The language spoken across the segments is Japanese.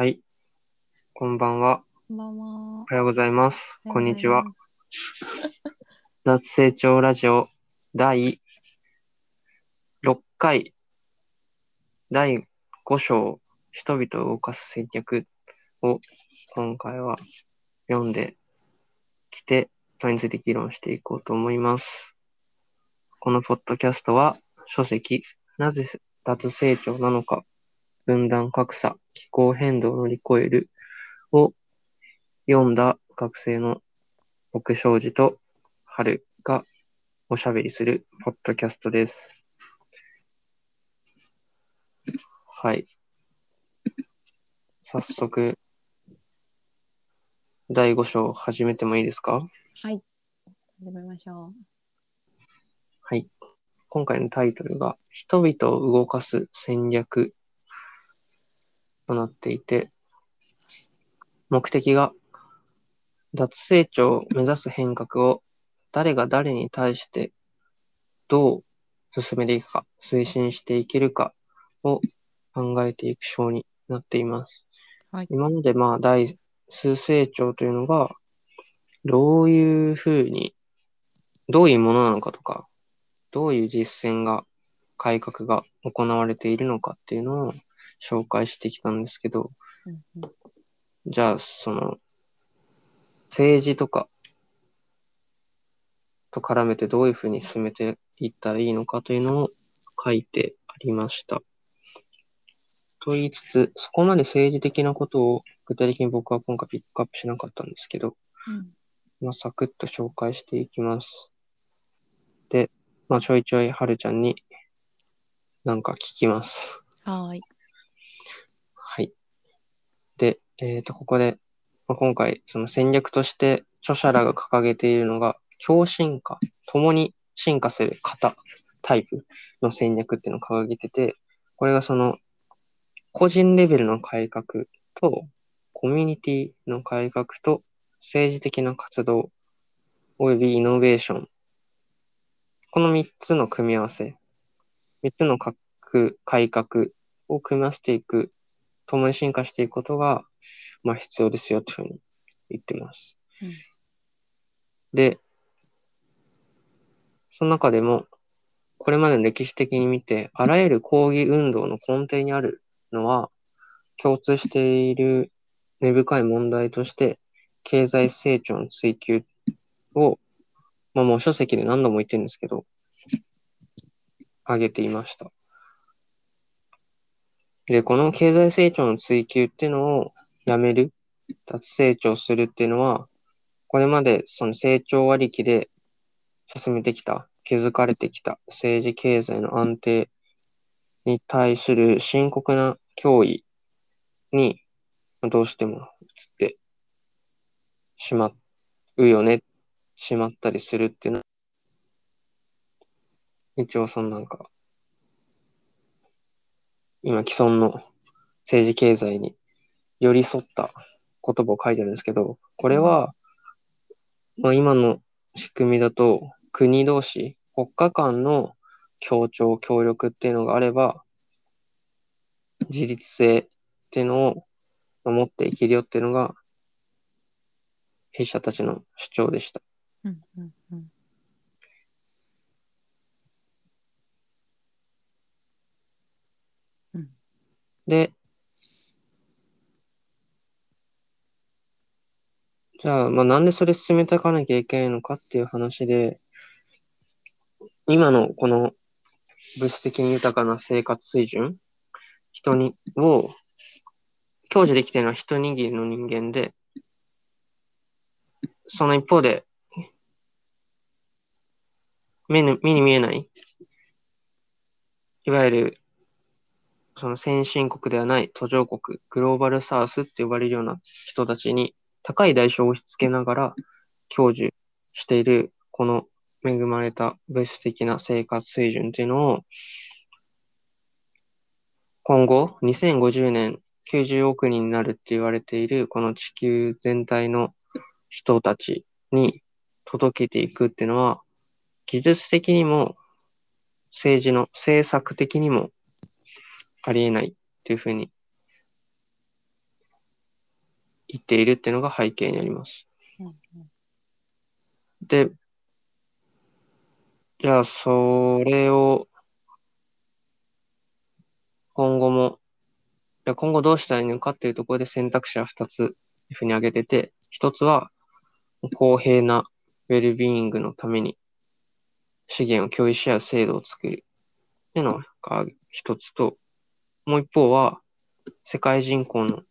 はい。こんばんは。こんばんは。おはようございます。おこんにちは。ございます。脱成長ラジオ第6回第5章人々を動かす戦略を今回は読んできて、それについて議論していこうと思います。このポッドキャストは書籍なぜ脱成長なのか分断格差気候変動を乗り越えるを読んだ学生の僕庄司と春がおしゃべりするポッドキャストです。はい。早速、第5章始めてもいいですか？はい。始めましょはい。今回のタイトルが、人々を動かす戦略となっていて、目的が、脱成長を目指す変革を誰が誰に対してどう進めていくか、推進していけるかを考えていく章になっています。はい今までまあ、大数成長というのが、どういうふうに、どういうものなのかとか、どういう実践が、改革が行われているのかっていうのを紹介してきたんですけど、う。うんうんじゃあ、その、政治とかと絡めてどういうふうに進めていったらいいのかというのを書いてありました。と言いつつ、そこまで政治的なことを具体的に僕は今回ピックアップしなかったんですけど、うんまあ、サクッと紹介していきます。で、まあ、ちょいちょいはるちゃんになんか聞きます。はい。で、えっ、と、ここで、まあ、今回、その戦略として著者らが掲げているのが、共進化、共に進化する型、タイプの戦略っていうのを掲げてて、これがその、個人レベルの改革と、コミュニティの改革と、政治的な活動、およびイノベーション。この3つの組み合わせ、3つの改革を組み合わせていく共に進化していくことが、まあ、必要ですよというふうに言ってます。うんで、その中でも、これまでの歴史的に見て、あらゆる抗議運動の根底にあるのは、共通している根深い問題として、経済成長の追求を、まあもう書籍で何度も言ってるんですけど、挙げていました。で、この経済成長の追求っていうのをやめる、脱成長するっていうのは、これまでその成長ありきで進めてきた、築かれてきた政治経済の安定に対する深刻な脅威にどうしても移ってしまうよね、しまったりするっていうのは、一応そのなんか、今既存の政治経済に寄り添った言葉を書いてるんですけど、これは、まあ今の仕組みだと国同士、国家間の協調、協力っていうのがあれば、自立性っていうのを守っていけるよっていうのが、弊社たちの主張でした。うんうんうん。うん。で、じゃあ、まあ、なんでそれ進めていかなきゃいけないのかっていう話で、今のこの物質的に豊かな生活水準、人に、を、享受できているのは一握りの人間で、その一方で、目に目に見えない、いわゆるその先進国ではない途上国、グローバルサウスって呼ばれるような人たちに高い代償を押し付けながら享受しているこの恵まれた物質的な生活水準っていうのを今後2050年90億人になるって言われているこの地球全体の人たちに届けていくっていうのは技術的にも政治の政策的にもありえないっていうふうに言っているっていうのが背景にあります。うんうんで、じゃあ、それを、今後も、じゃあ今後どうしたらいいのかっていうところで選択肢は2つ、ふうに挙げてて、1つは、公平なウェルビーイングのために資源を共有し合う制度を作るっていうのが一つと、もう一方は、世界人口の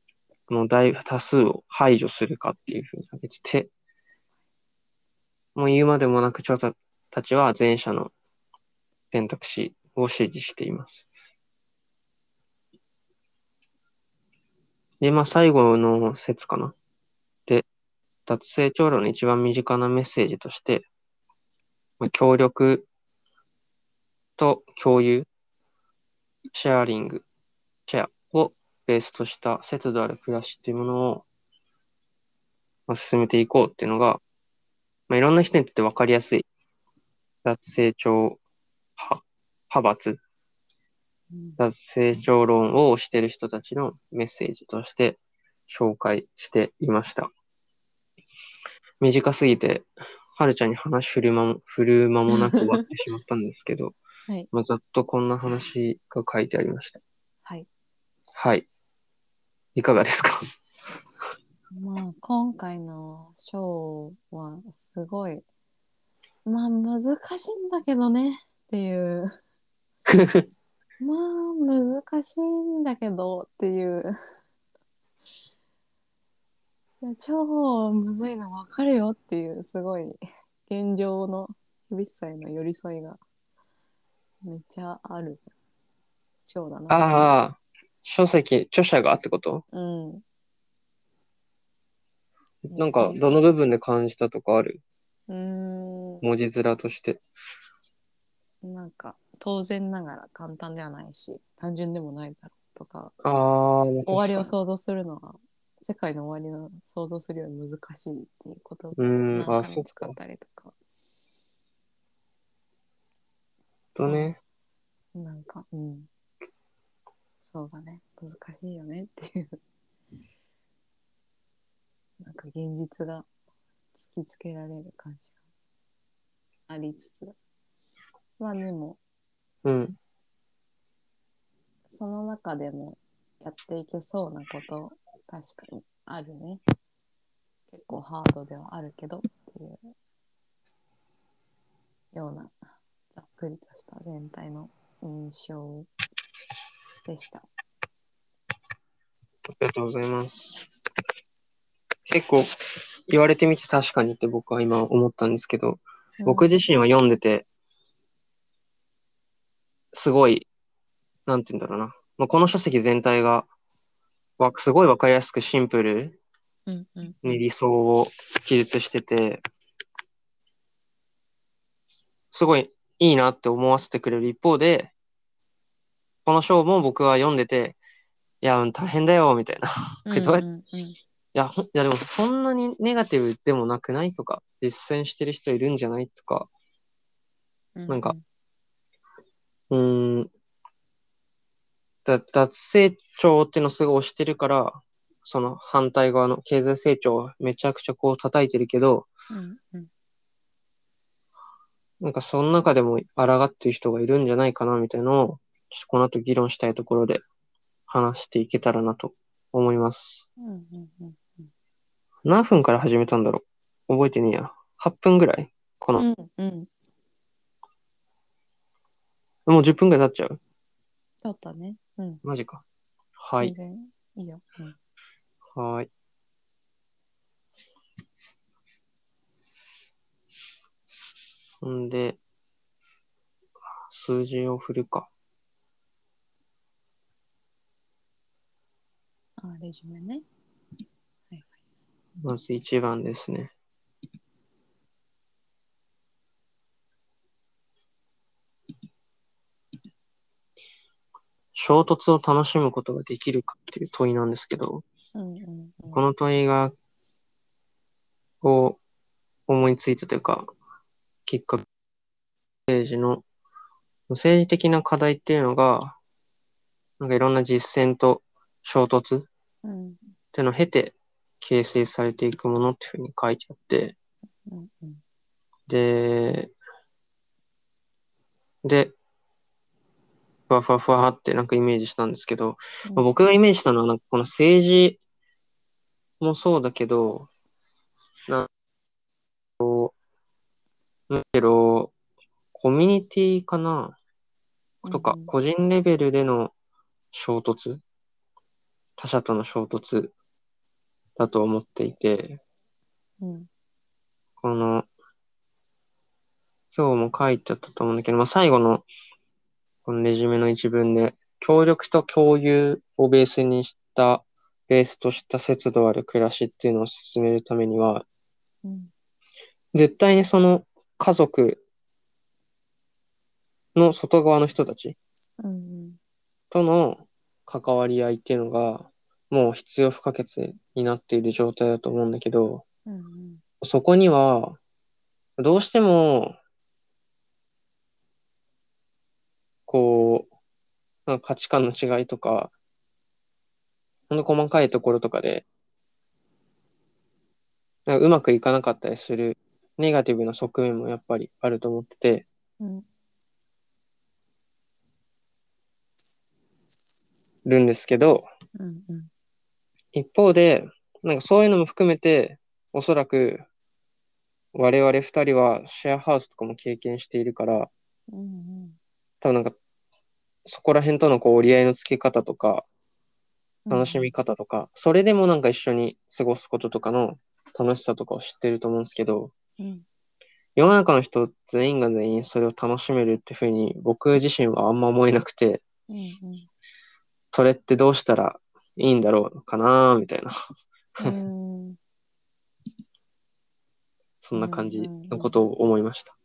の大多数を排除するかっていうふうに挙げてて、もう言うまでもなく調査たちは前者の選択肢を支持しています。で、まあ最後の説かな。で、脱成長論の一番身近なメッセージとして、まあ、協力と共有、シェアリング、シェアをベースとした節度ある暮らしっていうものを、まあ、進めていこうっていうのが、まあ、いろんな人にとって分かりやすい脱成長派派閥、うん脱成長論をしている人たちのメッセージとして紹介していました。短すぎて、はるちゃんに話振る間も、振る間もなく終わってしまったんですけど、はい。まあ、ざっとこんな話が書いてありました。はい。はい。いかがですか？まあ、今回のショーはすごい、まあ難しいんだけどねっていう、まあ難しいんだけどっていう。超むずいの分かるよっていうすごい現状の厳しさへの寄り添いがめっちゃあるショーだな。ああ、書籍、著者がってこと？うん。なんか、どの部分で感じたとかある？うーん。文字面として。なんか当然ながら簡単ではないし単純でもないだろうとかああ、終わりをそ想像するのは世界の終わりを想像するより難しいっていうことを使っ。たりとかとね。なんかうんそうだね難しいよねっていうなんか現実が突きつけられる感じがありつつまあでもうん。その中でもやっていけそうなこと確かにあるね。結構ハードではあるけどっていうようなざっくりとした全体の印象でした。ありがとうございます。結構、言われてみて確かにって僕は今思ったんですけど、僕自身は読んでて、すごい、なんて言うんだろうな。まあ、この書籍全体が、わすごいわかりやすくシンプルうんうんに理想を記述してて、すごいいいなって思わせてくれる一方で、この章も僕は読んでて、いや、大変だよ、みたいな。うんけどうん。うんいや、いやでもそんなにネガティブでもなくないとか、実践してる人いるんじゃないとか、うんなんかうーん、だ脱成長っていうのをすごい推してるから、その反対側の経済成長をめちゃくちゃこう叩いてるけど、うんうん。なんかその中でも抗ってる人がいるんじゃないかなみたいなのを、この後議論したいところで話していけたらなと思います。うんうんうん何分から始めたんだろう？覚えてねえや。8分ぐらい？この、うんうんもう10分ぐらい経っちゃう？だったね。うん。マジか。はい全。然いいよ。うんはーい。ほんで、数字を振るか。あ、レジュメね。はいまず1番ですね。衝突を楽しむことができるかっていう問いなんですけど、うんうんうんこの問いが、を思いついたというか、きっかけ、政治の、政治的な課題っていうのが、なんかいろんな実践と衝突っうん。ていうのを経て形成されていくものっていうふうに書いてあって、うんうんで、で、ふわふわふわってなんかイメージしたんですけど、まあ僕がイメージしたのはなんかこの政治もそうだけど、なんかこうむしろコミュニティかな？とか個人レベルでの衝突他者との衝突だと思っていて、うん。この、今日も書いてあったと思うんだけど、まあ、最後の、このレジュメの一文で、協力と共有をベースにした、ベースとした節度ある暮らしっていうのを進めるためには、うん。絶対にその家族の外側の人たちうんとの関わり合いっていうのが、もう必要不可欠になっている状態だと思うんだけど、うんうんそこには、どうしても、こう、価値観の違いとか、ほんと細かいところとかで、かうまくいかなかったりするネガティブな側面もやっぱりあると思ってて、うん。るんですけど、うんうん。一方で、なんかそういうのも含めて、おそらく、我々二人はシェアハウスとかも経験しているから、うん多分なんか、そこら辺とのこう折り合いのつけ方とか、うん。楽しみ方とか、それでもなんか一緒に過ごすこととかの楽しさとかを知ってると思うんですけど、うん。世の中の人全員が全員それを楽しめるっていうふうに僕自身はあんま思えなくて、うんうんそれってどうしたらいいんだろうかなみたいな、うんそんな感じのことを思いました。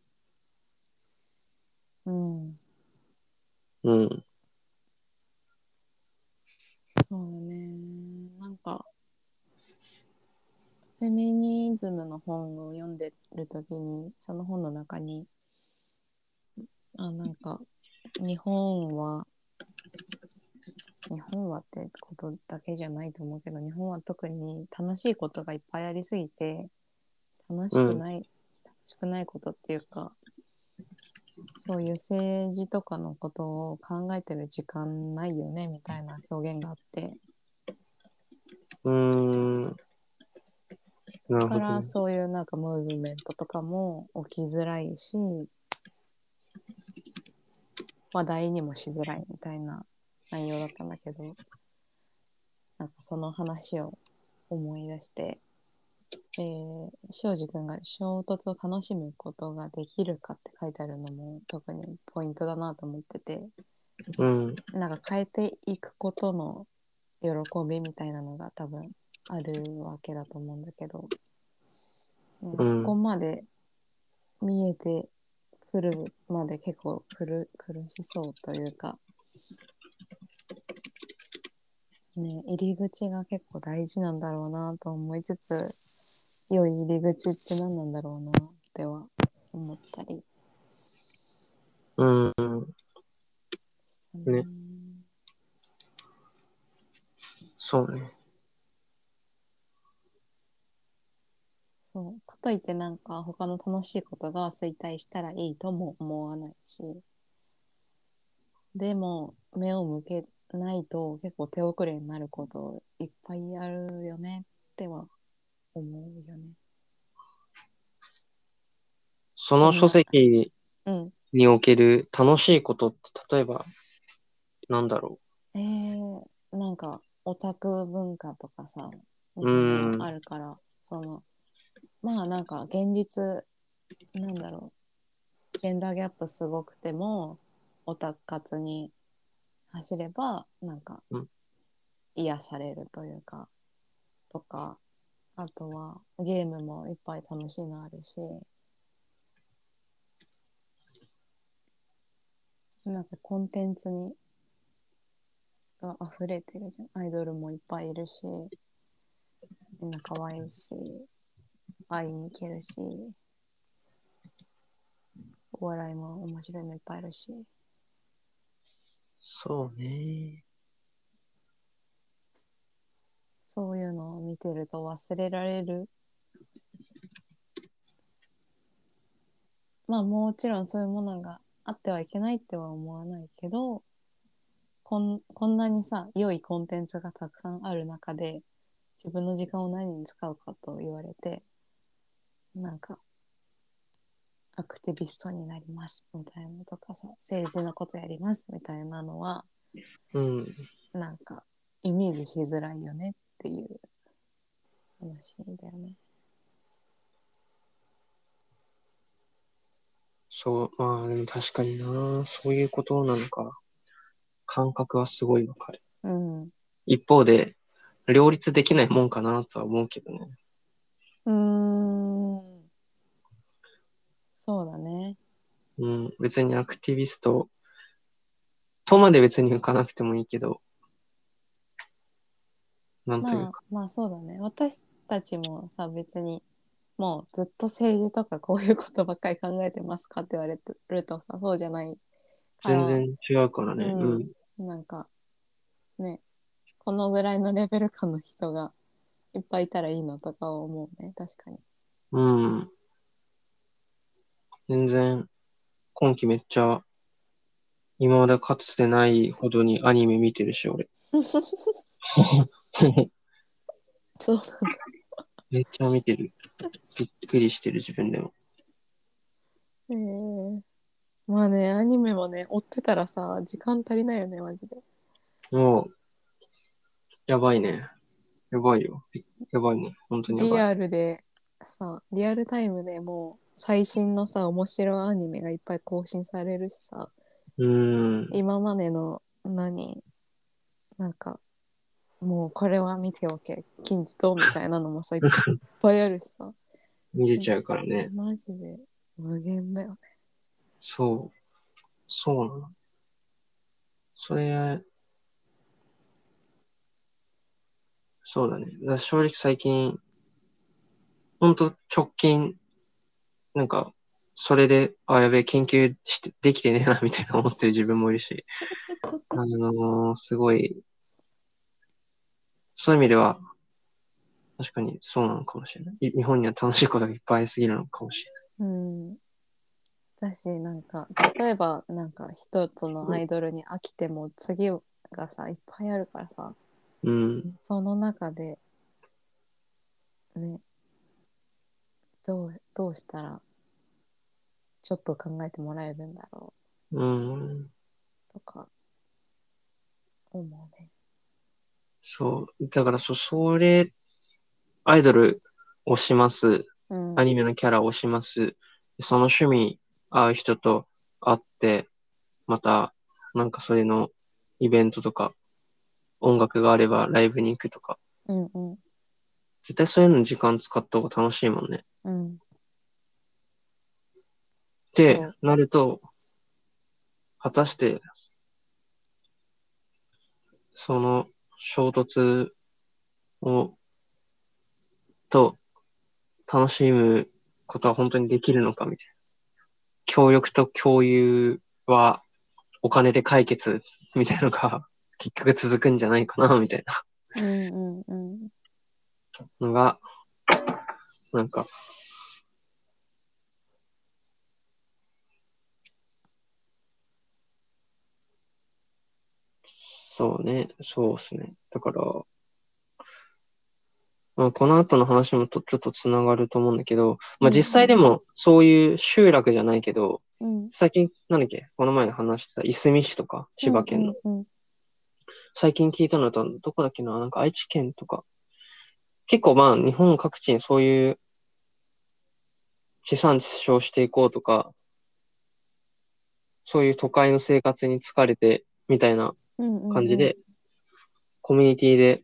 うんうん。そうだね。なんか、フェミニズムの本を読んでるときに、その本の中に、あ、なんか、日本は、日本はってことだけじゃないと思うけど、日本は特に楽しいことがいっぱいありすぎて、楽しくない、楽しくないことっていうか、そういう政治とかのことを考えてる時間ないよねみたいな表現があって、うーん。だからね。そういうなんかムーブメントとかも起きづらいし、話題にもしづらいみたいな内容だったんだけど、なんかその話を思い出して、えー、庄司君が衝突を楽しむことができるかって書いてあるのも特にポイントだなと思ってて、うん。なんか変えていくことの喜びみたいなのが多分あるわけだと思うんだけど、なんかうんそこまで見えてくるまで結構苦苦しそうというか、ね、入り口が結構大事なんだろうなと思いつつ、良い入り口って何なんだろうなっては思ったり。うん。ねうんそうね。そう。かといってなんか他の楽しいことが衰退したらいいとも思わないし。でも目を向けないと結構手遅れになることいっぱいあるよねっては思うよね。その書籍うん。における楽しいことって、例えば、なんだろえー、なんかオタク文化とかさ、日うんあるから、その、まあなんか現実、なんだろう、ジェンダーギャップすごくても、オタク活に走れば、なんかうん、癒されるというか、とか、あとはゲームもいっぱい楽しいのあるし、なんかコンテンツにが溢れてるじゃん。アイドルもいっぱいいるし、みんな可愛いし、会いに行けるし、お笑いも面白いのいっぱいあるし。そうね。そういうのを見てると忘れられる。まあもちろんそういうものがあってはいけないっては思わないけど、こんこんなにさ、良いコンテンツがたくさんある中で、自分の時間を何に使うかと言われて、なんか、アクティビストになりますみたいなとかさ、政治のことやりますみたいなのは、うん。なんか、イメージしづらいよねっていう話だよね。そう、まあでも確かにな、そういうことなのか。感覚はすごいわかる。うん。一方で、両立できないもんかなとは思うけどね。うーん。そうだね。うん、別にアクティビストとまで別に行かなくてもいいけど、なんというまあか、、まあそうだね。私たちもさ、別に、もうずっと政治とかこういうことばっかり考えてますかって言われるとさ、そうじゃないから。全然違うからね。ううんん。なんか、ね、このぐらいのレベル感の人がいっぱいいたらいいのとか思うね。確かに。うん。全然、今期めっちゃ、今までかつてないほどにアニメ見てるし、俺。そうなんだ。めっちゃ見てる。びっくりしてる自分でも。えー、まあね、アニメもね、追ってたらさ、時間足りないよね、マジで。もう、やばいね。やばいよ。やばいね。本当にやばい。リアルでさ、リアルタイムでもう最新のさ、面白いアニメがいっぱい更新されるしさ、うん。今までの何？なんか、もうこれは見ておけ、金字塔みたいなのもさ、いっぱいあるしさ。見れちゃうからね。マジで無限だよね。そう。そうなの。それ、そうだね。だ正直最近、ほんと直近、なんか、それで、あ、やべえ、研究して、できてねえな、みたいな思ってる自分もいるし、あのーすごい、そういう意味では、確かにそうなのかもしれない。い日本には楽しいことがいっぱいありすぎるのかもしれない。うん。だし、なんか、例えば、なんか一つのアイドルに飽きても次がさ、いっぱいあるからさ、うん。その中で、ね、どう、どうしたら、ちょっと考えてもらえるんだろうん。うとか、思うね。そう。だから、そ、それ、アイドルをします。うん。アニメのキャラをします。その趣味合う人と会って、また、なんかそれのイベントとか、音楽があればライブに行くとか、うんうん。絶対そういうのに時間使った方が楽しいもんね。うん。ってなると、果たして、その衝突を、と楽しむことは本当にできるのかみたいな。協力と共有はお金で解決みたいなのが 結局続くんじゃないかなみたいなうんうんうん。のが、なんか、そうね、そうですね。だから、まあ、この後の話もとちょっとつながると思うんだけど、まあ実際でもそういう集落じゃないけど、うん。最近、なんだっけ、この前話してたいすみ市とか、千葉県の。うんうん最近聞いたのだと、どこだっけな、なんか愛知県とか。結構まあ日本各地にそういう地産地消していこうとか、そういう都会の生活に疲れてみたいなうんうんうん。感じで、コミュニティで、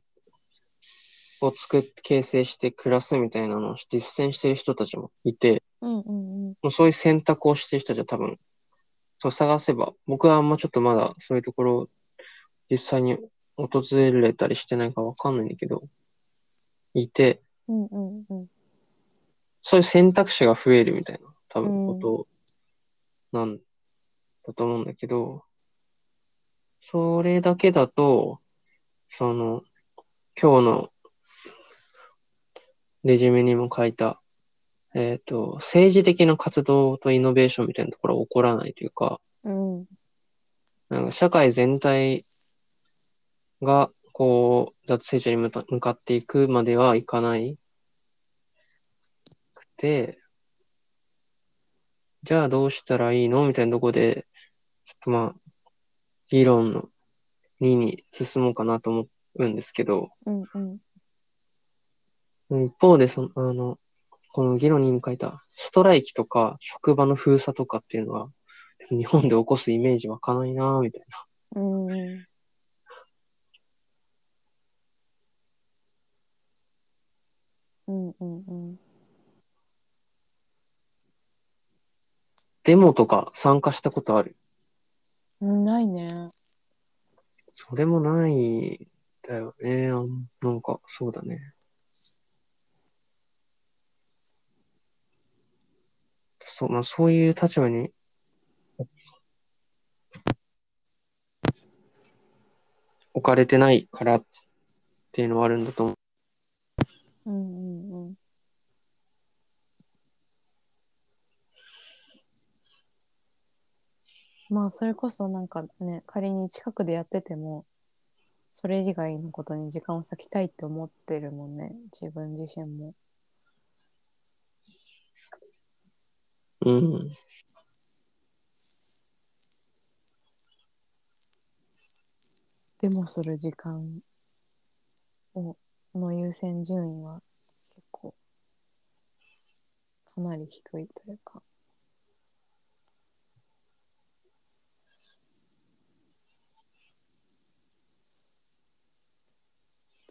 を作って形成して暮らすみたいなのを実践してる人たちもいて、うんうんうん。もうそういう選択をしてる人たちは多分、そう探せば、僕はあんまちょっとまだそういうところ、実際に訪れたりしてないかわかんないんだけど、いて、うんうんうん。そういう選択肢が増えるみたいな、多分ことなんだと思うんだけど、それだけだと、その、今日のレジュメにも書いた、えっ、と、政治的な活動とイノベーションみたいなところは起こらないというか、うん。なんか社会全体が、こう、脱成長に向か向かっていくまではいかないくて、じゃあどうしたらいいのみたいなとこで、ちょっとまあ、議論の2に進もうかなと思うんですけど、うんうん。一方で、その、あの、この議論2に書いた、ストライキとか、職場の封鎖とかっていうのは、日本で起こすイメージ湧かないなみたいな。うんうん。うんうんうん。デモとか参加したことある？うんないね。それもない、だよね。あんなんか、そうだね。そう、まあ、そういう立場に、置かれてないからっていうのはあるんだと思う。うんうんうん。まあ、それこそなんかね、仮に近くでやってても、それ以外のことに時間を割きたいって思ってるもんね、自分自身も。うん。でもする時間をの優先順位は結構かなり低いというか。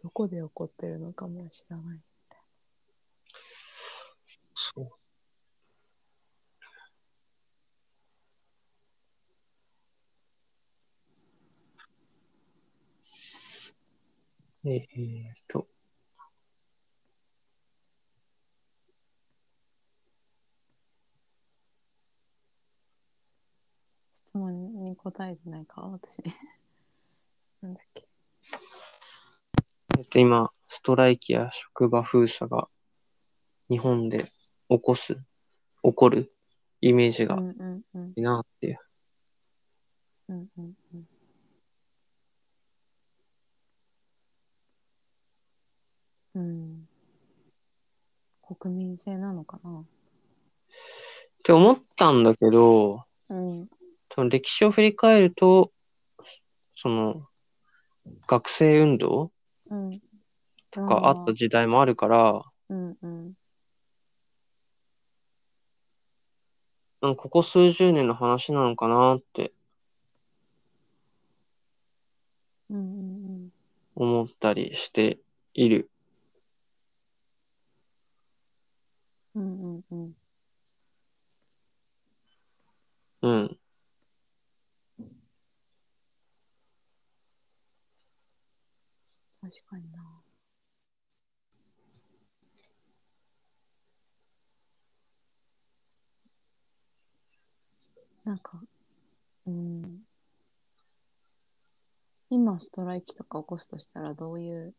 どこで起こってるのかも知らない。そう。えーっと、質問に答えてないか私。なんだっけ。と、今、ストライキや職場封鎖が日本で起こす、起こるイメージがいいなっていう。うんうんうん。うん。国民性なのかな？って思ったんだけど、うん。その歴史を振り返ると、その、学生運動うん。とかあった時代もあるから、うんうん。なんかここ数十年の話なのかなって。思ったりしている。うんうんうん。うん。確かにな。なんか、うん。今ストライキとか起こすとしたらどういう、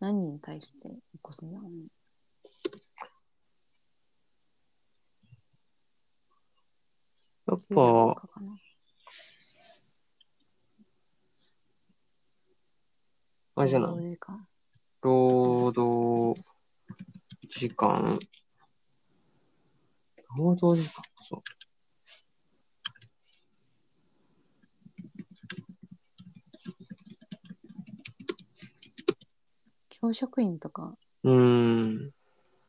何に対して起こすんだろうね。やっぱ。あれじゃない？労働時間。労働時間？そう。教職員とかうーん。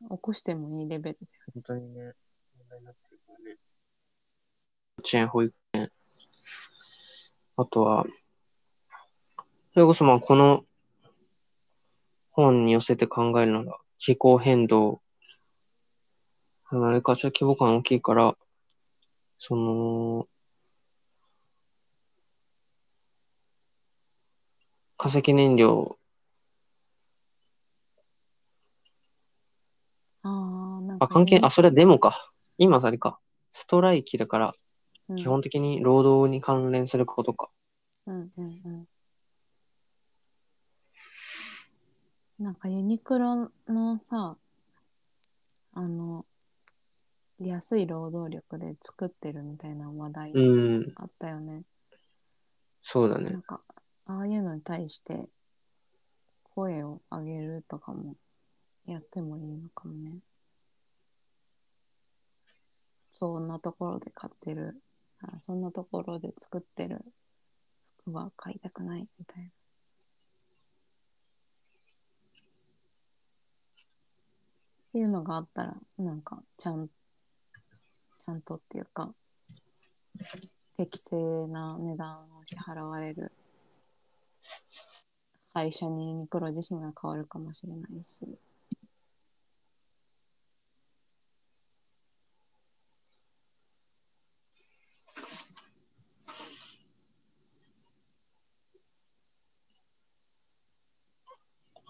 起こしてもいいレベルで。本当にね、問題になってるからね。幼稚園、保育園。あとは、それこそまあこの本に寄せて考えるなら、気候変動。あれか、ちょっと規模感大きいから、その、化石燃料、ああ、なんかあ、関係、ねあ、それはデモか。今あれか。ストライキだから、うん基本的に労働に関連することか。うんうんうん。なんかユニクロのさ、あの、安い労働力で作ってるみたいな話題うん、あったよね。そうだねなん。か、ああいうのに対して声を上げるとかもやってもいいのかもね。そんなところで買ってる、あそんなところで作ってる服は買いたくないみたいな。っていうのがあったら、なんか、ちゃん、ちゃんとっていうか、適正な値段を支払われる会社にユニクロ自身が変わるかもしれないし。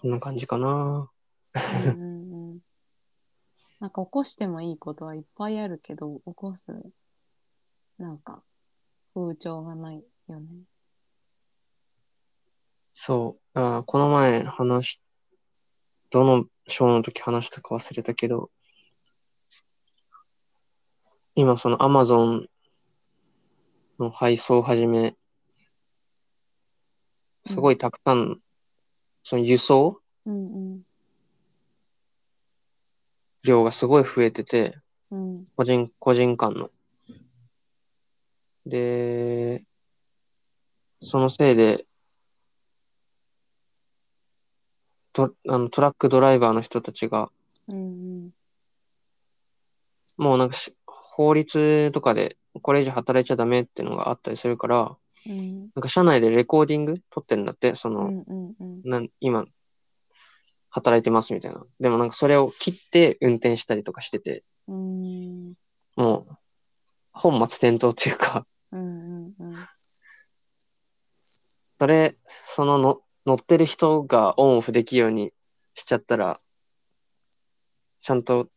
こんな感じかな。うんうんうん。なんか起こしてもいいことはいっぱいあるけど、起こす、なんか、風潮がないよね。そう。あーこの前話し、どの章の時話したか忘れたけど、今その Amazon の配送をはじめ、すごいたくさん、その輸送？うん量がすごい増えてて、うん。うん。個人、個人間の。で、そのせいで、トあのトラックドライバーの人たちが、うんうん。もうなんかし法律とかでこれ以上働いちゃダメっていうのがあったりするから、うんなんか社内でレコーディング撮ってるんだって、その、うんうんうん。なん今、働いてますみたいな。でもなんかそれを切って運転したりとかしてて、うんもう、本末転倒っていうか、うんうんうん。それ、そのの乗ってる人がオンオフできるようにしちゃったら、ちゃんと、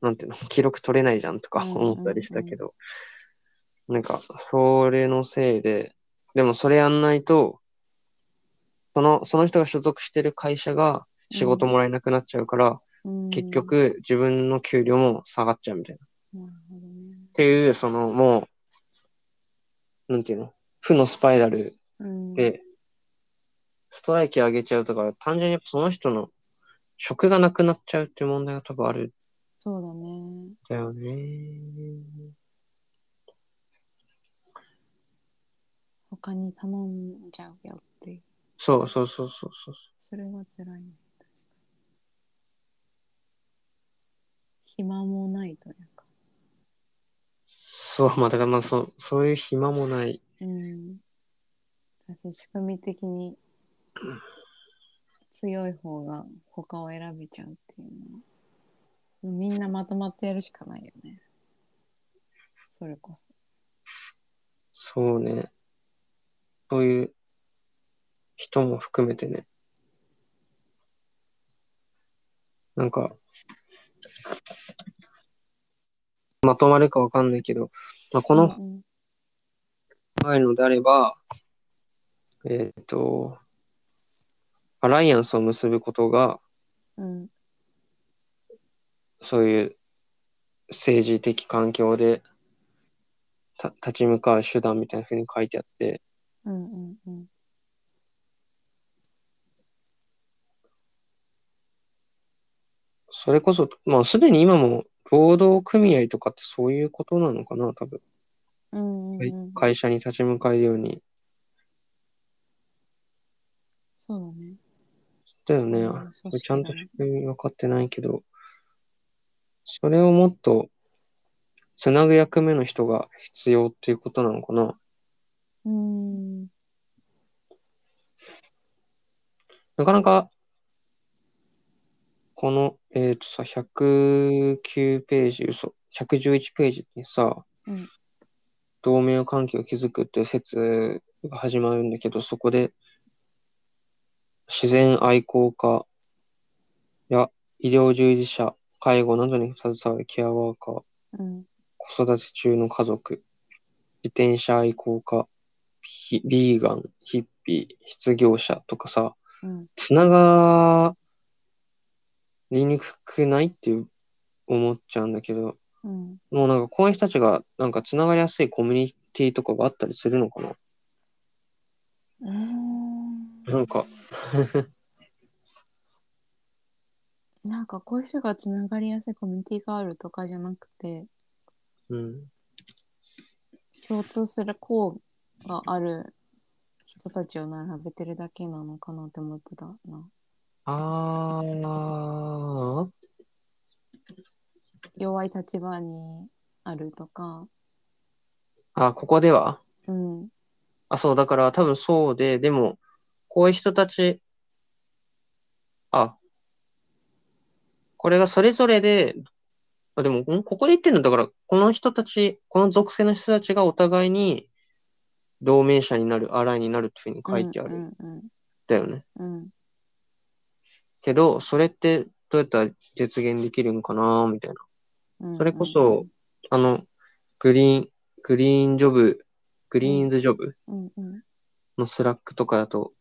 なんていうの、記録取れないじゃんとかうんうんうん思ったりしたけど、なんか、それのせいで、でもそれやんないと、その、その人が所属してる会社が仕事もらえなくなっちゃうから、うん結、局自分の給料も下がっちゃうみたいな。っなるほどね。ていう、そのもう、なんていうの、負のスパイラルうん、で、ストライキ上げちゃうとか、単純にその人の職がなくなっちゃうっていう問題が多分あるんそうだね。だよね。他に頼んじゃうよっていう。そうそうそうそうそう。それは辛いね。確かに暇もないというか。そう、まあだからまあそう、そういう暇もない。うん。私、仕組み的に強い方が他を選べちゃうっていうのは。みんなまとまってやるしかないよね。それこそ。そうね。そういう人も含めてね。なんか、まとまるかわかんないけど、まあ、このうん前のであれば、えっ、と、アライアンスを結ぶことが、うんそういう政治的環境でた立ち向かう手段みたいな風に書いてあって、うんうんうんそれこそ、まあすでに今も労働組合とかってそういうことなのかな、多分。うんうんうん会社に立ち向かえるように。そうだね。だよね。ちゃんと仕組み分かってないけど、それをもっとつなぐ役目の人が必要っていうことなのかな。うん。なかなか、この、えっ、とさ、109ページ、嘘、111ページにさ、うん。同盟関係を築くっていう説が始まるんだけど、そこで、自然愛好家や医療従事者、介護などに携わるケアワーカー、うん。子育て中の家族、自転車愛好家、ヒビーガン、ヒッピー、失業者とかさ、うんつながりにくくないっていう思っちゃうんだけど、うん。もうなんかこういう人たちがなんかつながりやすいコミュニティとかがあったりするのかな？うーん。なんか、なんかこういう人がつながりやすいコミュニティがあるとかじゃなくて、うん。共通する項がある人たちを並べてるだけなのかなって思ってたな。あー、弱い立場にあるとか、あ、ここでは？うん。あ、そう、だから多分そうで、でも、こういう人たち、あ、これがそれぞれで、あ、でも、ん？ここで言ってるの？だから、この人たち、この属性の人たちがお互いに同盟者になる、アライになるっていうふうに書いてあるんうんだよね。うんうん。けど、それってどうやったら実現できるんかなみたいな。うんそれこそ、あの、グリーン、グリーンジョブ、グリーンズジョブの Slack とかだと、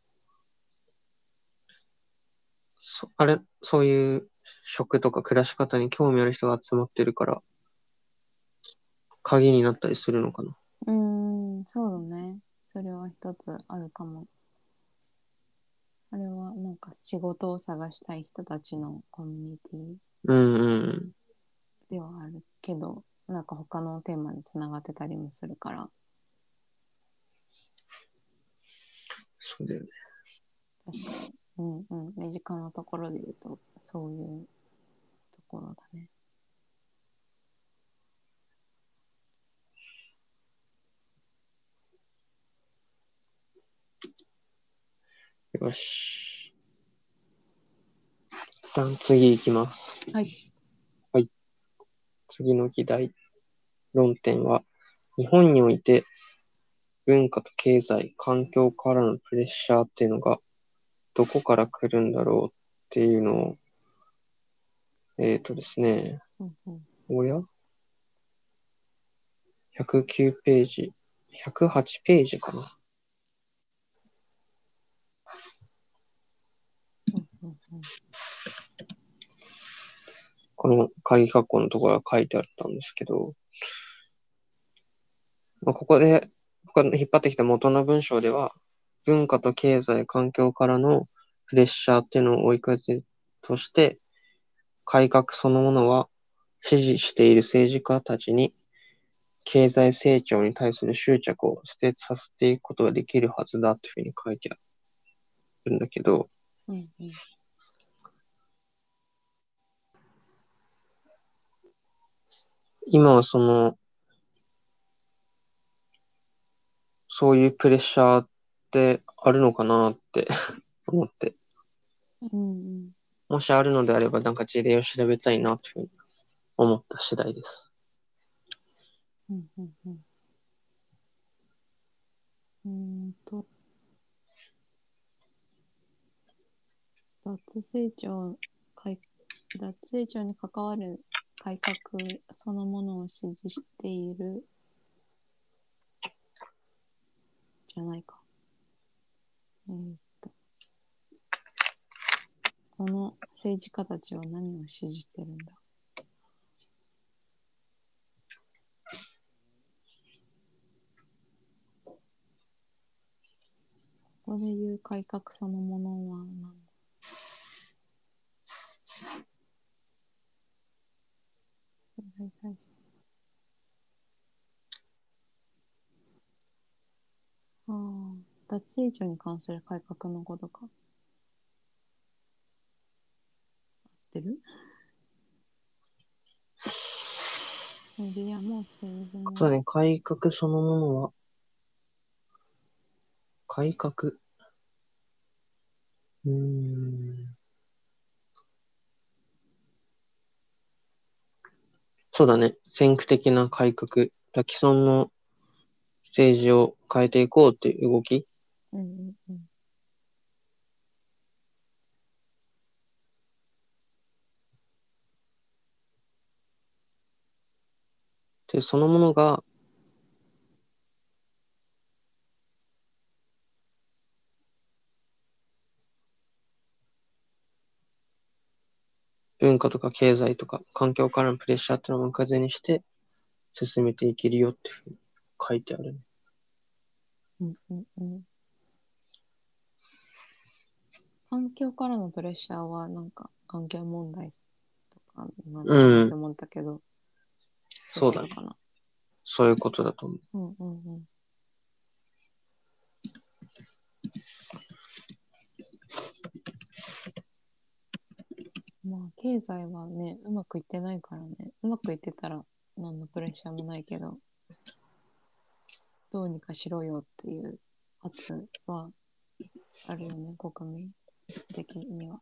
そあれ、そういう食とか暮らし方に興味ある人が集まってるから、鍵になったりするのかな。うん。そうだね。それは一つあるかも。あれはなんか仕事を探したい人たちのコミュニティうんうん。ではあるけど、なんか他のテーマにつながってたりもするから、そうだよね。確かに。うんうん。身近なところで言うと、そういうところだね。よし。一旦次行きます。はい。はい。次の議題、論点は、日本において文化と経済、環境からのプレッシャーっていうのがどこから来るんだろうっていうのを、えっ、とですね、うんうん。おや ?109 ページ、108ページかな。うんうんうんこの鍵括弧のところが書いてあったんですけど、まあ、ここで僕が引っ張ってきた元の文章では、文化と経済、環境からのプレッシャーっていうのを追い風として、改革そのものは支持している政治家たちに経済成長に対する執着を捨てさせていくことができるはずだというふうに書いてあるんだけど、うんうん。今はその、そういうプレッシャーってあるのかなって 思って、うんうん。もしあるのであればなんか事例を調べたいなというふうに思った次第です。うんうんうん。うーんと。脱成長改脱成長に関わる改革そのものを支持しているじゃないか。えーっとこの政治家たちは何を支持してるんだ？ここで言う改革そのものは何だ経済対象ああ、脱成長に関する改革のことか。合ってる？メディアも政治も。そうだね、改革そのものは、改革。うん。そうだね、先駆的な改革。既存の政治を変えていこうっていう動き。うんうんうん。で、そのものが、文化とか経済とか環境からのプレッシャーっていうのを向かずにして進めていけるよっていうふうに書いてあるね。うんうんうん。環境からのプレッシャーは、なんか、環境問題とかなんだなって思ったけど、そうだねいことかな。そういうことだと思う。うんうんうん。まあ、経済はね、うまくいってないからね、うまくいってたら何のプレッシャーもないけど、どうにかしろよっていう圧はあるよね、国民的には。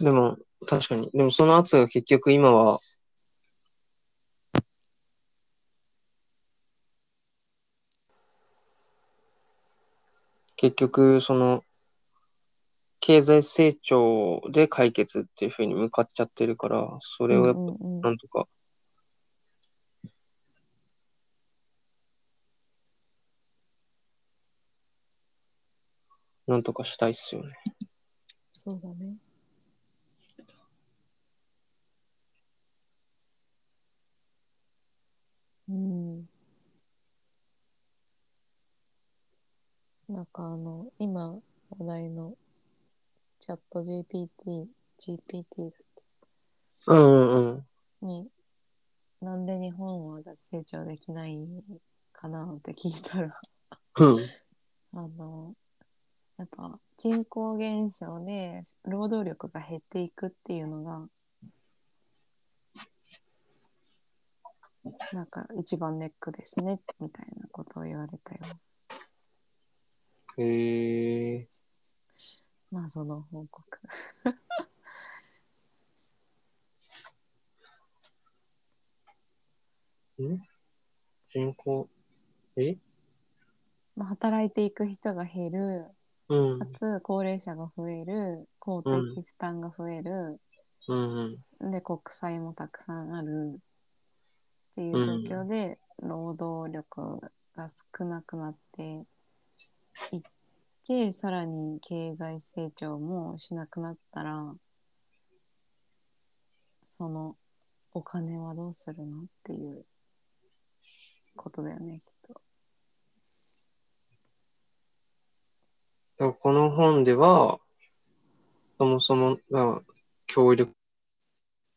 でも、確かに。でもその圧が結局今は、結局、その、経済成長で解決っていうふうに向かっちゃってるから、それをやっぱなんとか、なんとかしたいっすよね。そうだね。うん。なんかあの、今話題のチャット GPT、GPT うんうんうん。に、なんで日本は成長できないかなって聞いたら、うん。あの、やっぱ人口減少で労働力が減っていくっていうのが、なんか一番ネックですね、みたいなことを言われたよ。へえ。まあその報告。ん？人口、え？まあ、働いていく人が減る、うんか。つ高齢者が増える、公的負担が増える、うんうん。で国債もたくさんあるっていう状況で、労働力が少なくなっていってさらに経済成長もしなくなったらそのお金はどうするのっていうことだよねきっと。だからこの本では、そもそも、まあ、協力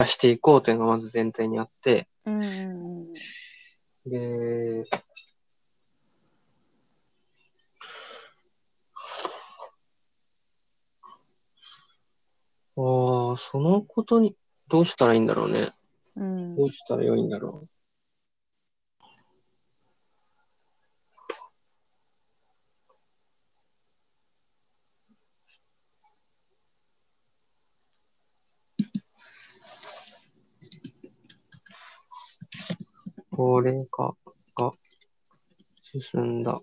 していこうというのがまず前提にあって、うんで、ああ、そのことに、どうしたらいいんだろうね。うんどうしたら良いんだろう。高齢化が進んだ。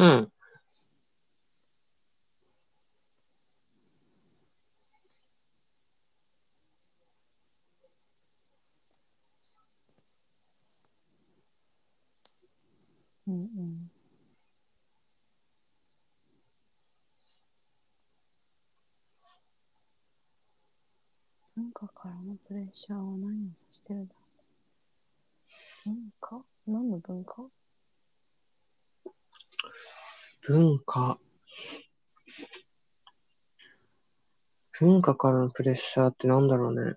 うん。うんうん。文化からのプレッシャーは何を指してるんだ。ろう文化？何の文化？文化。文化からのプレッシャーってなんだろうね。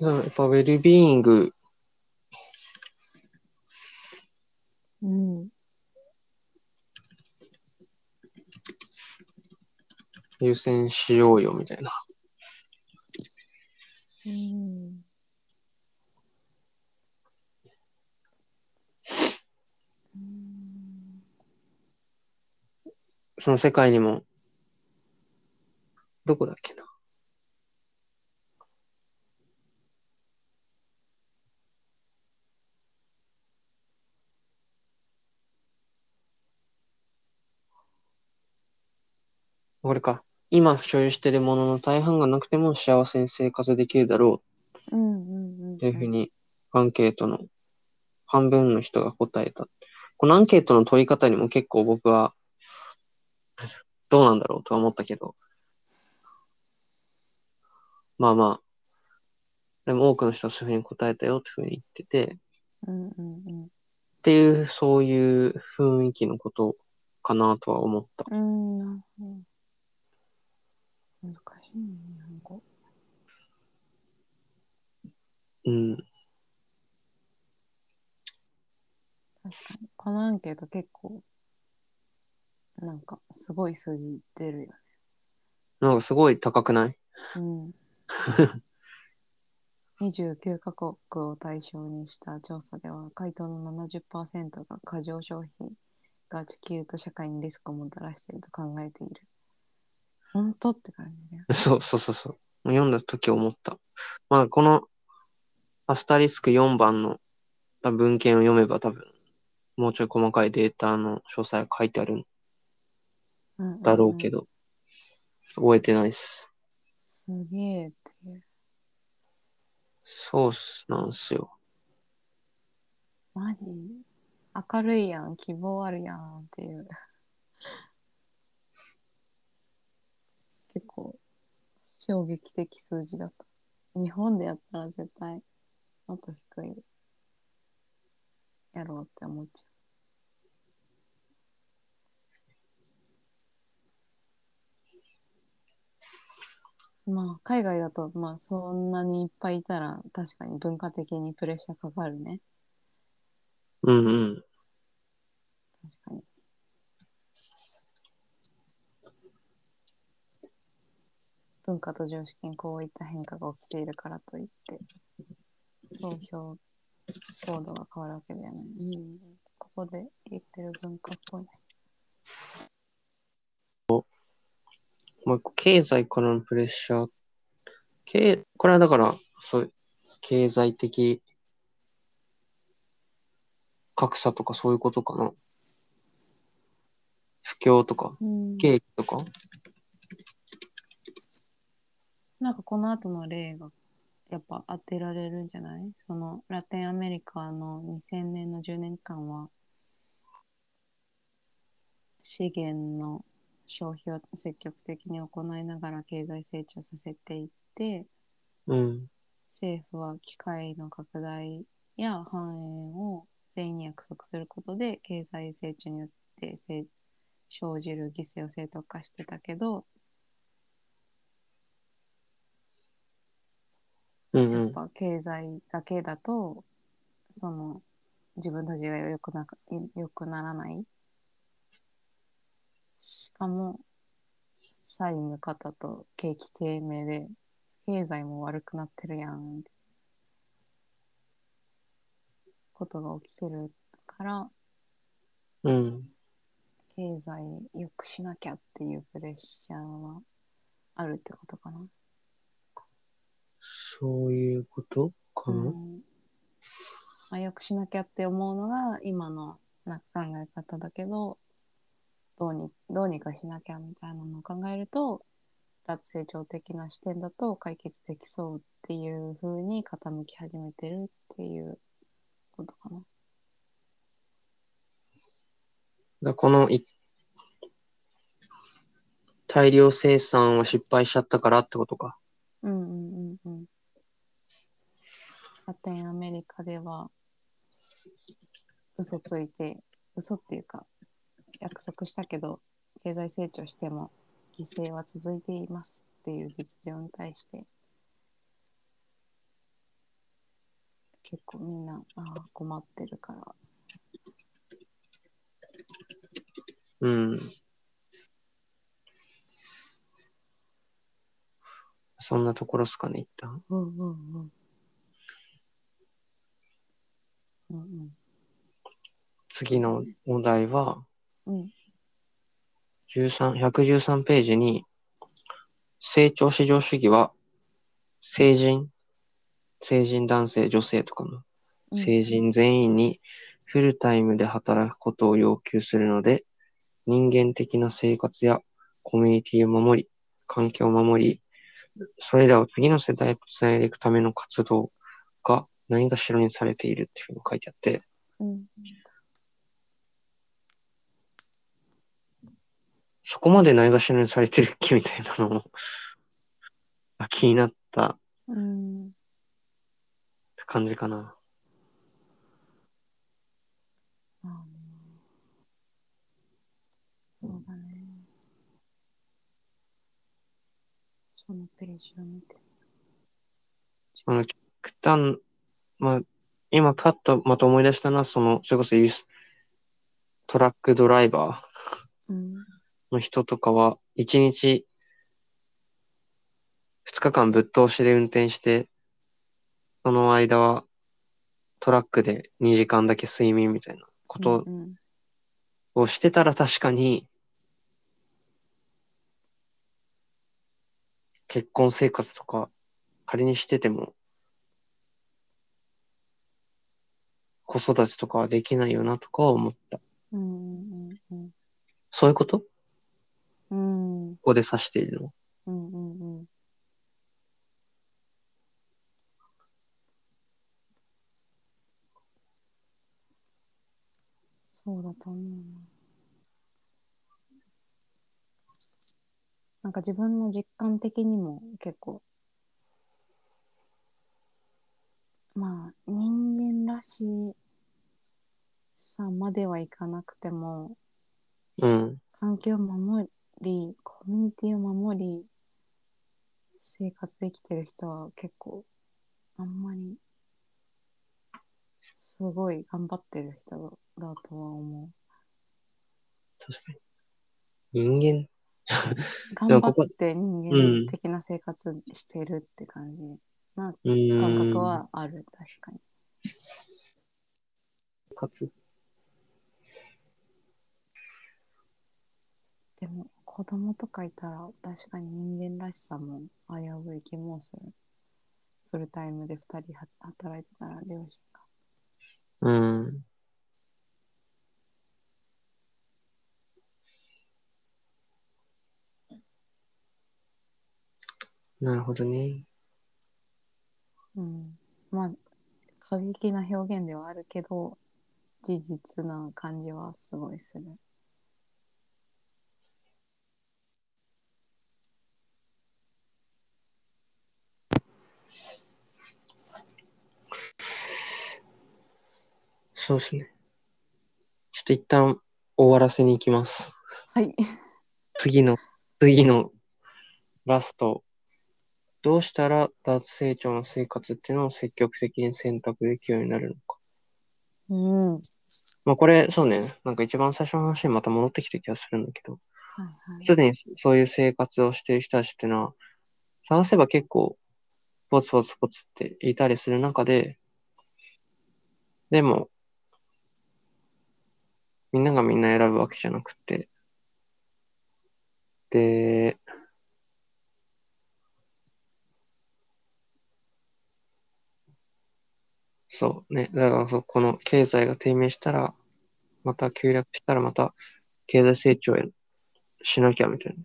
やっぱウェルビーイングうん。優先しようよみたいな。うん。うんその世界にも、どこだっけな。これか。今所有しているものの大半がなくても幸せに生活できるだろうんうんうん。うというふうに、アンケートの半分の人が答えた。このアンケートの取り方にも結構僕は、どうなんだろうとは思ったけど。まあまあ。でも多くの人はそういうふうに答えたよというふうに言ってて、うんうんっていう、そういう雰囲気のことかなとは思った。うん。うん。難しいね、日本語。うん。確かに。このアンケート結構、なんか、すごい数字出るよね。なんかすごい高くない？うん。29カ国を対象にした調査では、回答の70%が過剰消費が地球と社会にリスクをもたらしていると考えている。本当って感じだよ。そうそうそうそう。読んだ時思った。まあ、このアスタリスク4番の文献を読めば多分、もうちょい細かいデータの詳細が書いてあるんうんうんうんだろうけど、覚えてないっす。すげえっていう。そうっす、なんすよ。マジ？明るいやん、希望あるやんっていう。結構衝撃的数字だった。日本でやったら絶対もっと低いやろうって思っちゃう。まあ海外だとまあそんなにいっぱいいたら確かに文化的にプレッシャーかかるね。うんうん。確かに。文化と常識にこういった変化が起きているからといって、投票行動が変わるわけではない。うん、ここで言ってる文化っぽいね。もう一個、経済からのプレッシャー。経、これはだから、そう、経済的格差とかそういうことかな。不況とか、うん、景気とか。なんかこの後の例がやっぱ当てられるんじゃない？そのラテンアメリカの2000年の10年間は資源の消費を積極的に行いながら経済成長させていってうん。政府は機会の拡大や繁栄を全員に約束することで経済成長によってせ生じる犠牲を正当化してたけどやっ。ぱ経済だけだとその自分たちが良くなか良くならないしかも債務方と景気低迷で経済も悪くなってるやんってことが起きてるからうん。経済良くしなきゃっていうプレッシャーはあるってことかな。そういうことかな、うんまあ、よくしなきゃって思うのが今のなんか考え方だけどどうにどうにかしなきゃみたいなのを考えると脱成長的な視点だと解決できそうっていう風に傾き始めてるっていうことかな。だこのい大量生産は失敗しちゃったからってことか。うんうんうんうん。ラテンアメリカでは嘘ついて嘘っていうか約束したけど経済成長しても犠牲は続いていますっていう実情に対して結構みんなあ困ってるから。うん。そんなところっすかね、一旦。うんうんうん。うんうん。次のお題は、うん13 113ページに、成長至上主義は、成人、成人男性、女性とかのうん成人全員にフルタイムで働くことを要求するので、人間的な生活やコミュニティを守り、環境を守り、それらを次の世代へとつないでいくための活動が何かしらにされているっていうふうに書いてあって、うんそこまでないがしろにされてるっけみたいなのも 気になったうん感じかな。まあねそうだね。そのページを見て。あの、極端、まあ、今パッとまた思い出したのは、その、それこそユーストラックドライバうんーの人とかは、1日2日間ぶっ通しで運転して、その間はトラックで2時間だけ睡眠みたいなことうんをしてたら確かに、結婚生活とか仮にしてても、子育てとかはできないよなとかは思った。うんうんそういうこと？こうんうんこで指しているの？うんうんうんそうだと思うな。なんか自分の実感的にも結構まあ人間らしさまではいかなくてもうん。環境を守りコミュニティを守り生活できてる人は結構あんまりすごい頑張ってる人だとは思確かに。人間、頑張って人間的な生活してるって感じな。感覚はある、確かに。かつ。でも子供とかいたら確かに人間らしさも危うい気もする。フルタイムで2人は働いてたら両親が。うん。なるほどね。うん、まあ過激な表現ではあるけど事実な感じはすごいする。そうですね。ちょっと一旦終わらせに行きます。はい。次の、次のラスト。どうしたら脱成長の生活っていうのを積極的に選択できるようになるのか。うん。はいまあこれ、そうね、なんか一番最初の話にまた戻ってきた気がするんだけど、はい。すでにそういう生活をしている人たちっていうのは、探せば結構、ポツポツポツっていたりする中で、でも、みんながみんな選ぶわけじゃなくて、で、そうね。だからそう、この経済が低迷したら、また急落したらまた経済成長へしなきゃみたいな。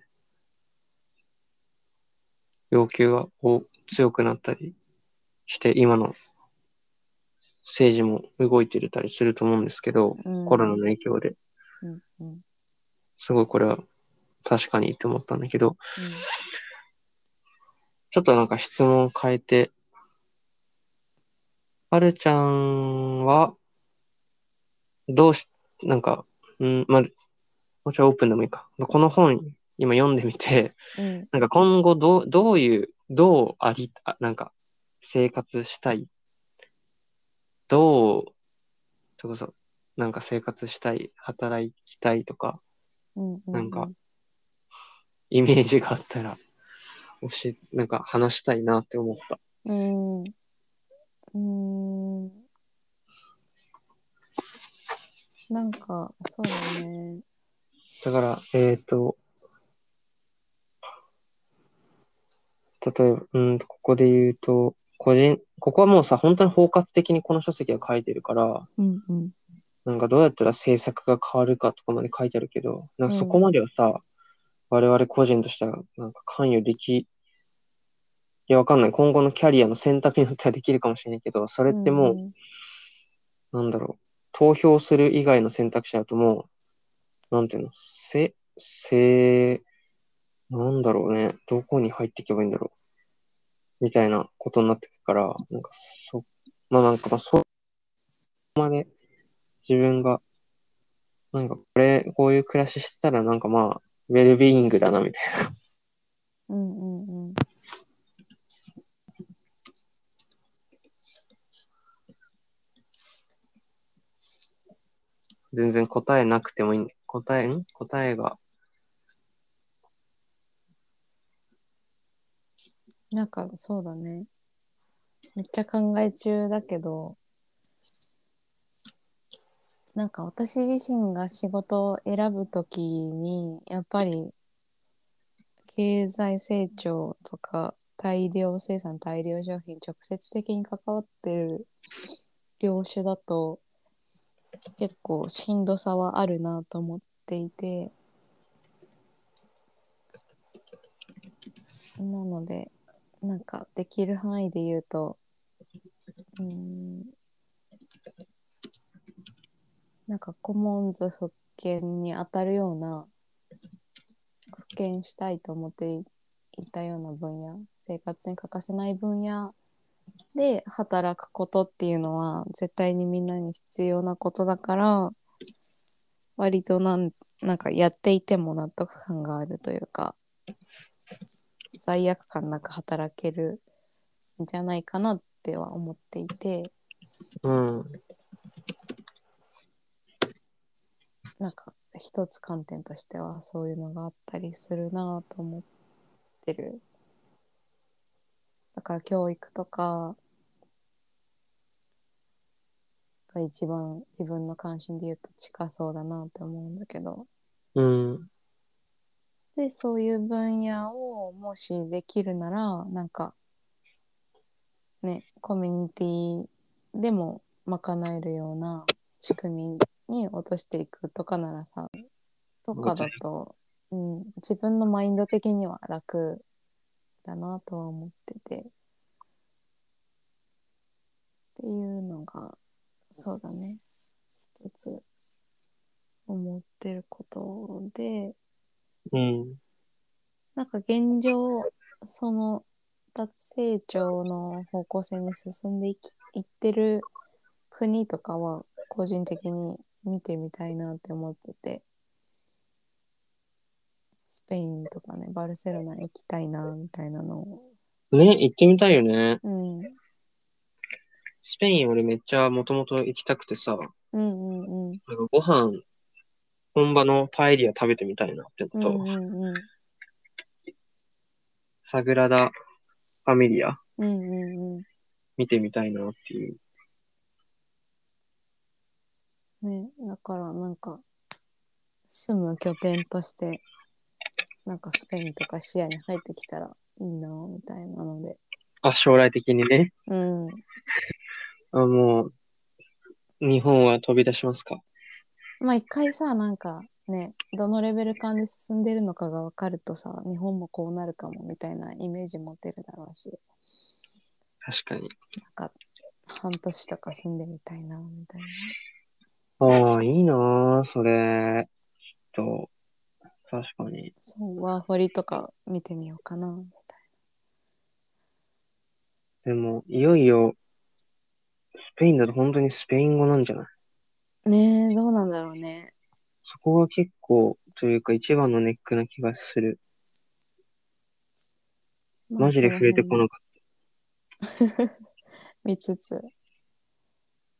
要求がお強くなったりして、今の政治も動いてたりすると思うんですけど、うんコロナの影響で、うんうんうんすごいこれは確かにって思ったんだけど、ちょっとなんか質問を変えて、はるちゃんは、どうし、なんか、うん、まあ、もうちょいオープンでもいいか。この本、今読んでみて、うんなんか今後どう、どういう、どうあり、あなんか、生活したい？どう、それこそ、なんか生活したい、働きたいとか、うんうんうんなんかイメージがあったら、教え、なんか話したいなって思った。うん。うん。なんか、そうだね。だから、えっ、と、例えば、うんと、ここで言うと、個人、ここはもうさ、本当に包括的にこの書籍が書いてるから、うんうん。なんかどうやったら政策が変わるかとかまで書いてあるけど、なんかうんそこまではさ、我々個人としてはなんか関与でき、いや、わかんない。今後のキャリアの選択によってはできるかもしれないけど、それってもう、んなんだろう、投票する以外の選択肢だともう、なんていうの、せ、せ、なんだろうね、どこに入っていけばいいんだろう、みたいなことになってくから、なんか、そ、まあなんか、まあ、そこまで自分が、なんか、これ、こういう暮らししてたら、なんかまあ、ウェルビーイングだな、みたいうんうんうん。全然答えなくてもいいんだ。答え、ん？答えが、なんか、そうだね。めっちゃ考え中だけど、なんか私自身が仕事を選ぶときに、やっぱり、経済成長とか、大量生産、大量消費に直接的に関わってる業種だと、結構しんどさはあるなと思っていて、なので、なんかできる範囲で言うと、うん、なんかコモンズ復権に当たるような、復権したいと思っていたような分野、生活に欠かせない分野で働くことっていうのは絶対にみんなに必要なことだから、割となんなんかやっていても納得感があるというか、罪悪感なく働けるんじゃないかなっては思っていて、うん、なんか一つ観点としてはそういうのがあったりするなと思ってる。だから教育とかが一番自分の関心で言うと近そうだなって思うんだけど。うん、で、そういう分野をもしできるなら、なんか、ね、コミュニティでも賄えるような仕組みに落としていくとかならさ、とかだと、うん、自分のマインド的には楽だなとは思ってて。っていうのが、そうだね。一つ思ってることで、うん、なんか現状、その脱成長の方向性に進んでいきいってる国とかは個人的に見てみたいなって思ってて、スペインとかね、バルセロナ行きたいなみたいなの。を、ね、行ってみたいよね。うん、スペイン俺めっちゃもともと行きたくてさ、うんうんうん、なんかご飯、本場のパエリア食べてみたいなってのと、うんうんうん、サグラダ・ファミリア。うんうんう見てみたいなっていう。ん。ね、だからなんか、住む拠点として、なんかスペインとか視野に入ってきたらいいなみたいなので、あ、将来的にね。うん。あ、もう、日本は飛び出しますか？まあ一回さ、なんかね、どのレベル感で進んでるのかが分かるとさ、日本もこうなるかもみたいなイメージ持てるだろうし、確かに。なんか半年とか住んでみたいな、みたいああ、いいなーそれ。と、確かに。な。そう、ワーホリとか見てみようかな、みたいでも、いよいよ、スペインだと本当にスペイン語なんじゃない？な。ねえ、どうなんだろうね。そこが結構、というか一番のネックな気がする。まあマジで触れてこなかっ 見つつ。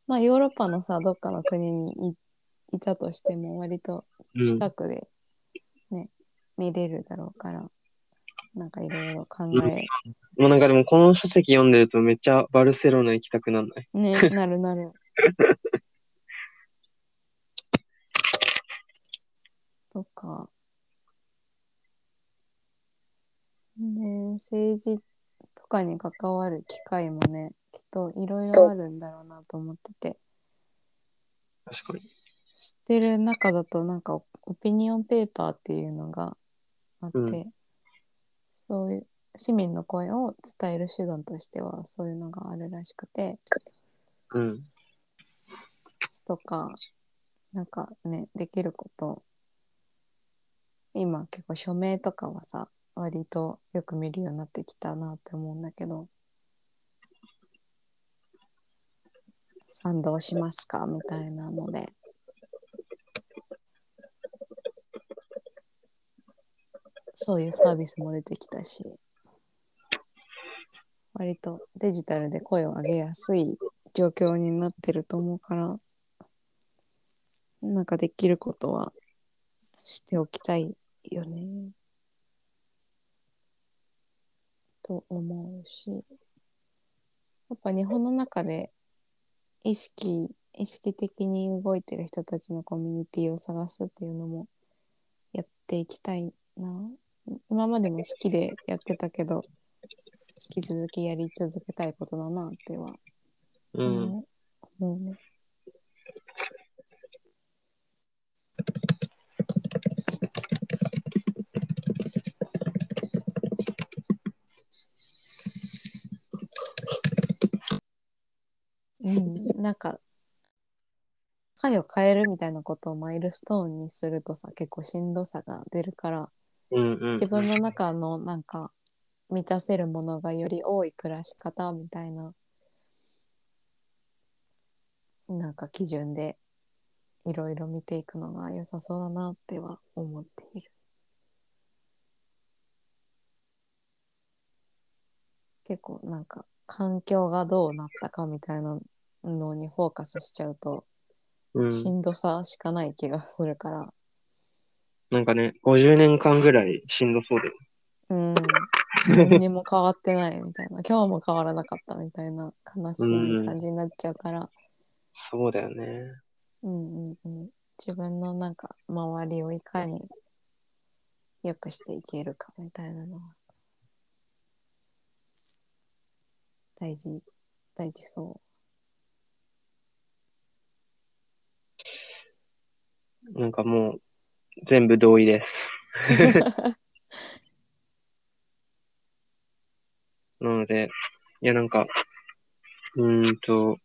まあヨーロッパのさ、どっかの国にいいたとしても、割とうん。近くでね、見れるだろうから、なんかいろいろ考え、もうなんかでもこの書籍読んでるとめっちゃバルセロナ行きたくなんない？ね、なるなる。とか、ね、政治とかに関わる機会もね、きっといろいろあるんだろうなと思ってて、確かに。知ってる中だとなんかオオピニオンペーパーっていうのがあって、うん。そういう市民の声を伝える手段としてはそういうのがあるらしくて、うん。とか、なんかね、できること、今結構署名とかはさ、割とよく見るようになってきたなって思うんだけど、賛同しますか？みたいなので、そういうサービスも出てきたし、割とデジタルで声を上げやすい状況になってると思うから、なんかできることはしておきたいよね。と思うし、やっぱ日本の中で意識、意識的に動いてる人たちのコミュニティを探すっていうのもやっていきたいな。今までも好きでやってたけど、引き続きやり続けたいことだなってはうん。思うね。うん、なんか、回を変えるみたいなことをマイルストーンにするとさ、結構しんどさが出るから、うんうん。自分の中のなんか満たせるものがより多い暮らし方みたいななんか基準でいろいろ見ていくのが良さそうだなっては思っている。結構なんか環境がどうなったかみたいなのにフォーカスしちゃうとうん。しんどさしかない気がするから、なんかね、50年間ぐらいしんどそうで。うん、何にも変わってないみたいな。今日も変わらなかったみたいな悲しい感じになっちゃうから、そうだよね。うんうんうん、自分のなんか周りをいかに良くしていけるかみたいなのは大事大事そなんかもう、全部同意です。なので、いやなんか、うーんと、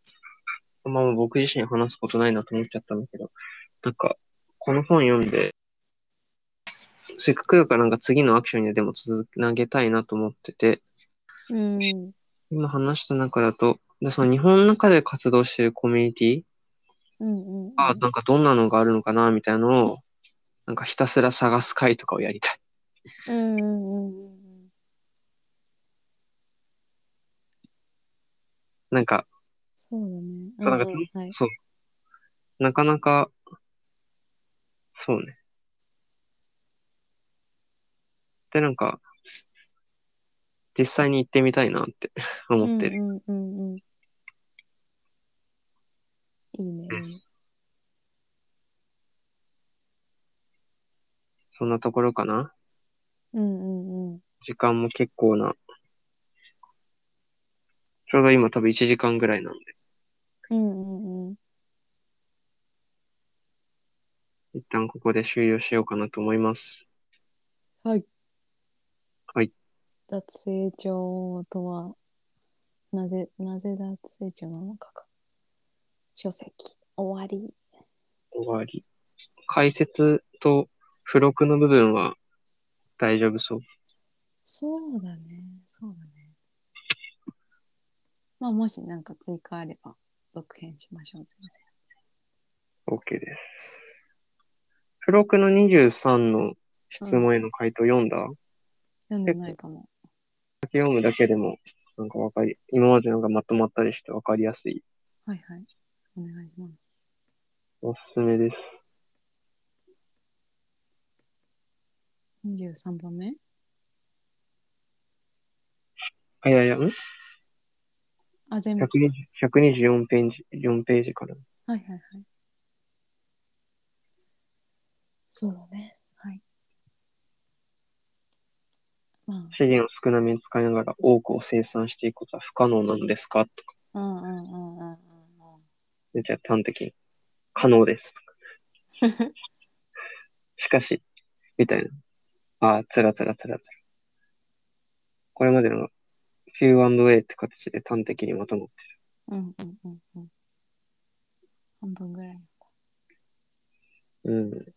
まあ僕自身話すことないなと思っちゃったんだけど、なんか、この本読んで、せっかくだからなんか次のアクションにでも続なげたいなと思ってて、う。うん今話した中だと、でその日本の中で活動しているコミュニティうんうんが、なんかどんなのがあるのかな、みたいなのを、なんかひたすら探す会とかをやりたい。うんうんうんうんなんか、そうだね。そうなんか。なかなか、そうね。で、なんか、実際に行ってみたいなって 思ってる。うんうんうんうん。いいね。いいねそんなところかな。うんうんうん。時間も結構な。ちょうど今多分1時間ぐらいなんで、うんうんうん。一旦ここで終了しようかなと思います。はい。はい。脱成長とは、なぜ、なぜ脱成長なのかか。書籍、終わり。終わり。解説と付録の部分は大丈夫そう？そうだね。そうだね。まあ、もしなんか追加あれば、続編しましょう。すいません。OK です。付録の23の質問への回答読んだ、読んでないかも。読むだけでも、なんかわかり、今までのがまとまったりしてわかりやすい。はいはい。お願いします。おすすめです。23番目？あ、いやいや、ん？あ、全部。120 ?124 ページ、4ページから。はいはいはい。そうね。はい。ま資源を少なめに使いながら多くを生産していくことは不可能なのですか？とか、あ、うんうんうんうんうんうん。めっちゃ端的に。可能ですとか。しかし、みたいな。ああ、つらつらつらつら。これまでの Q&A って形で端的にまとまってうんうんうんうん。半分ぐらい。る。うん。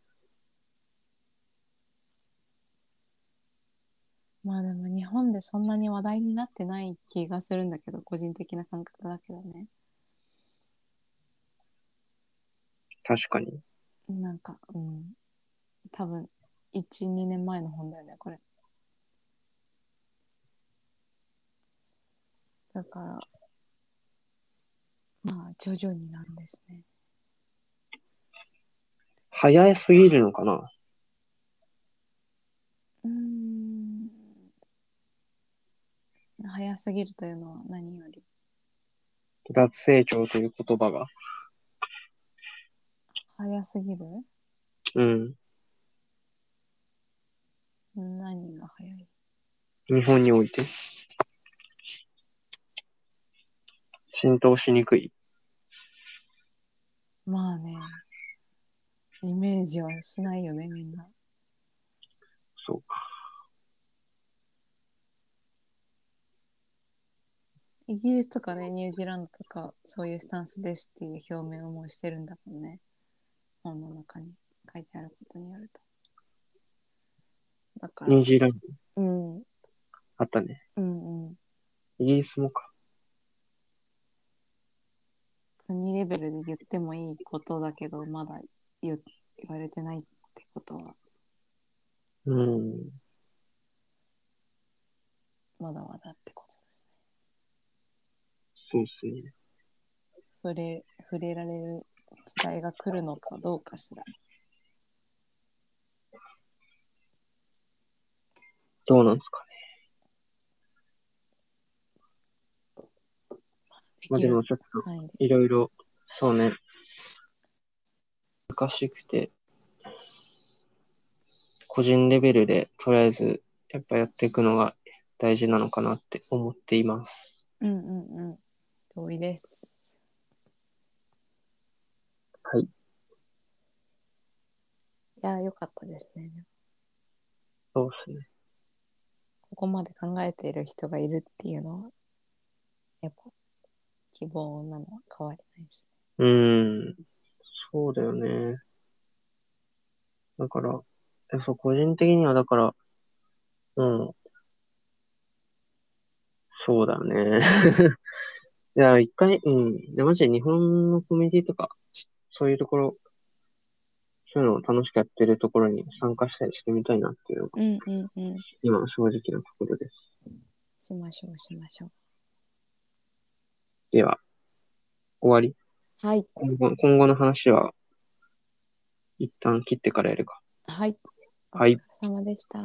まあでも日本でそんなに話題になってない気がするんだけど、個人的な感覚だけどね。確かに。なんか、うん。多分、1、2年前の本だよね、これ。だから、まあ、徐々になんですね。早すぎるのかな？うーん。早すぎるというのは何より。脱成長という言葉が。早すぎる？うん。何が早い？日本において？浸透しにくい？まあね。イメージはしないよね、みんな。そうか。イギリスとかね、ニュージーランドとか、そういうスタンスですっていう表明をもうしてるんだもんね。本の中に書いてあることによると。だから、ニュージーランドうん、あったね。うんうん。イギリスもか。国レベルで言ってもいいことだけど、まだ言言われてないってことは、うん。まだまだってことです。そうっすね。触れ、触れられる時代が来るのかどうかすら。どうなんですかね。まあでもちょっと、はい。いろいろ、そうね。難しくて、個人レベルでとりあえずやっぱやっていくのが大事なのかなって思っています。うんうんうん。同意です。はい。いや、よかったですね。そうですね。ここまで考えている人がいるっていうのは、やっぱ希望なのは変わりないです。うん。そうだよね。だから、えそう、個人的にはだから、うん。そうだよね。いや、一回、うん。で、マジで日本のコミュニティとか、そういうところ、そういうのを楽しくやってるところに参加したりしてみたいなっていうのが、うんうんうん。今の正直なところです。しましょうしましょう。では、終わり？はい。今後今後の話は、一旦切ってからやるか。はい。おはい疲れ様でした。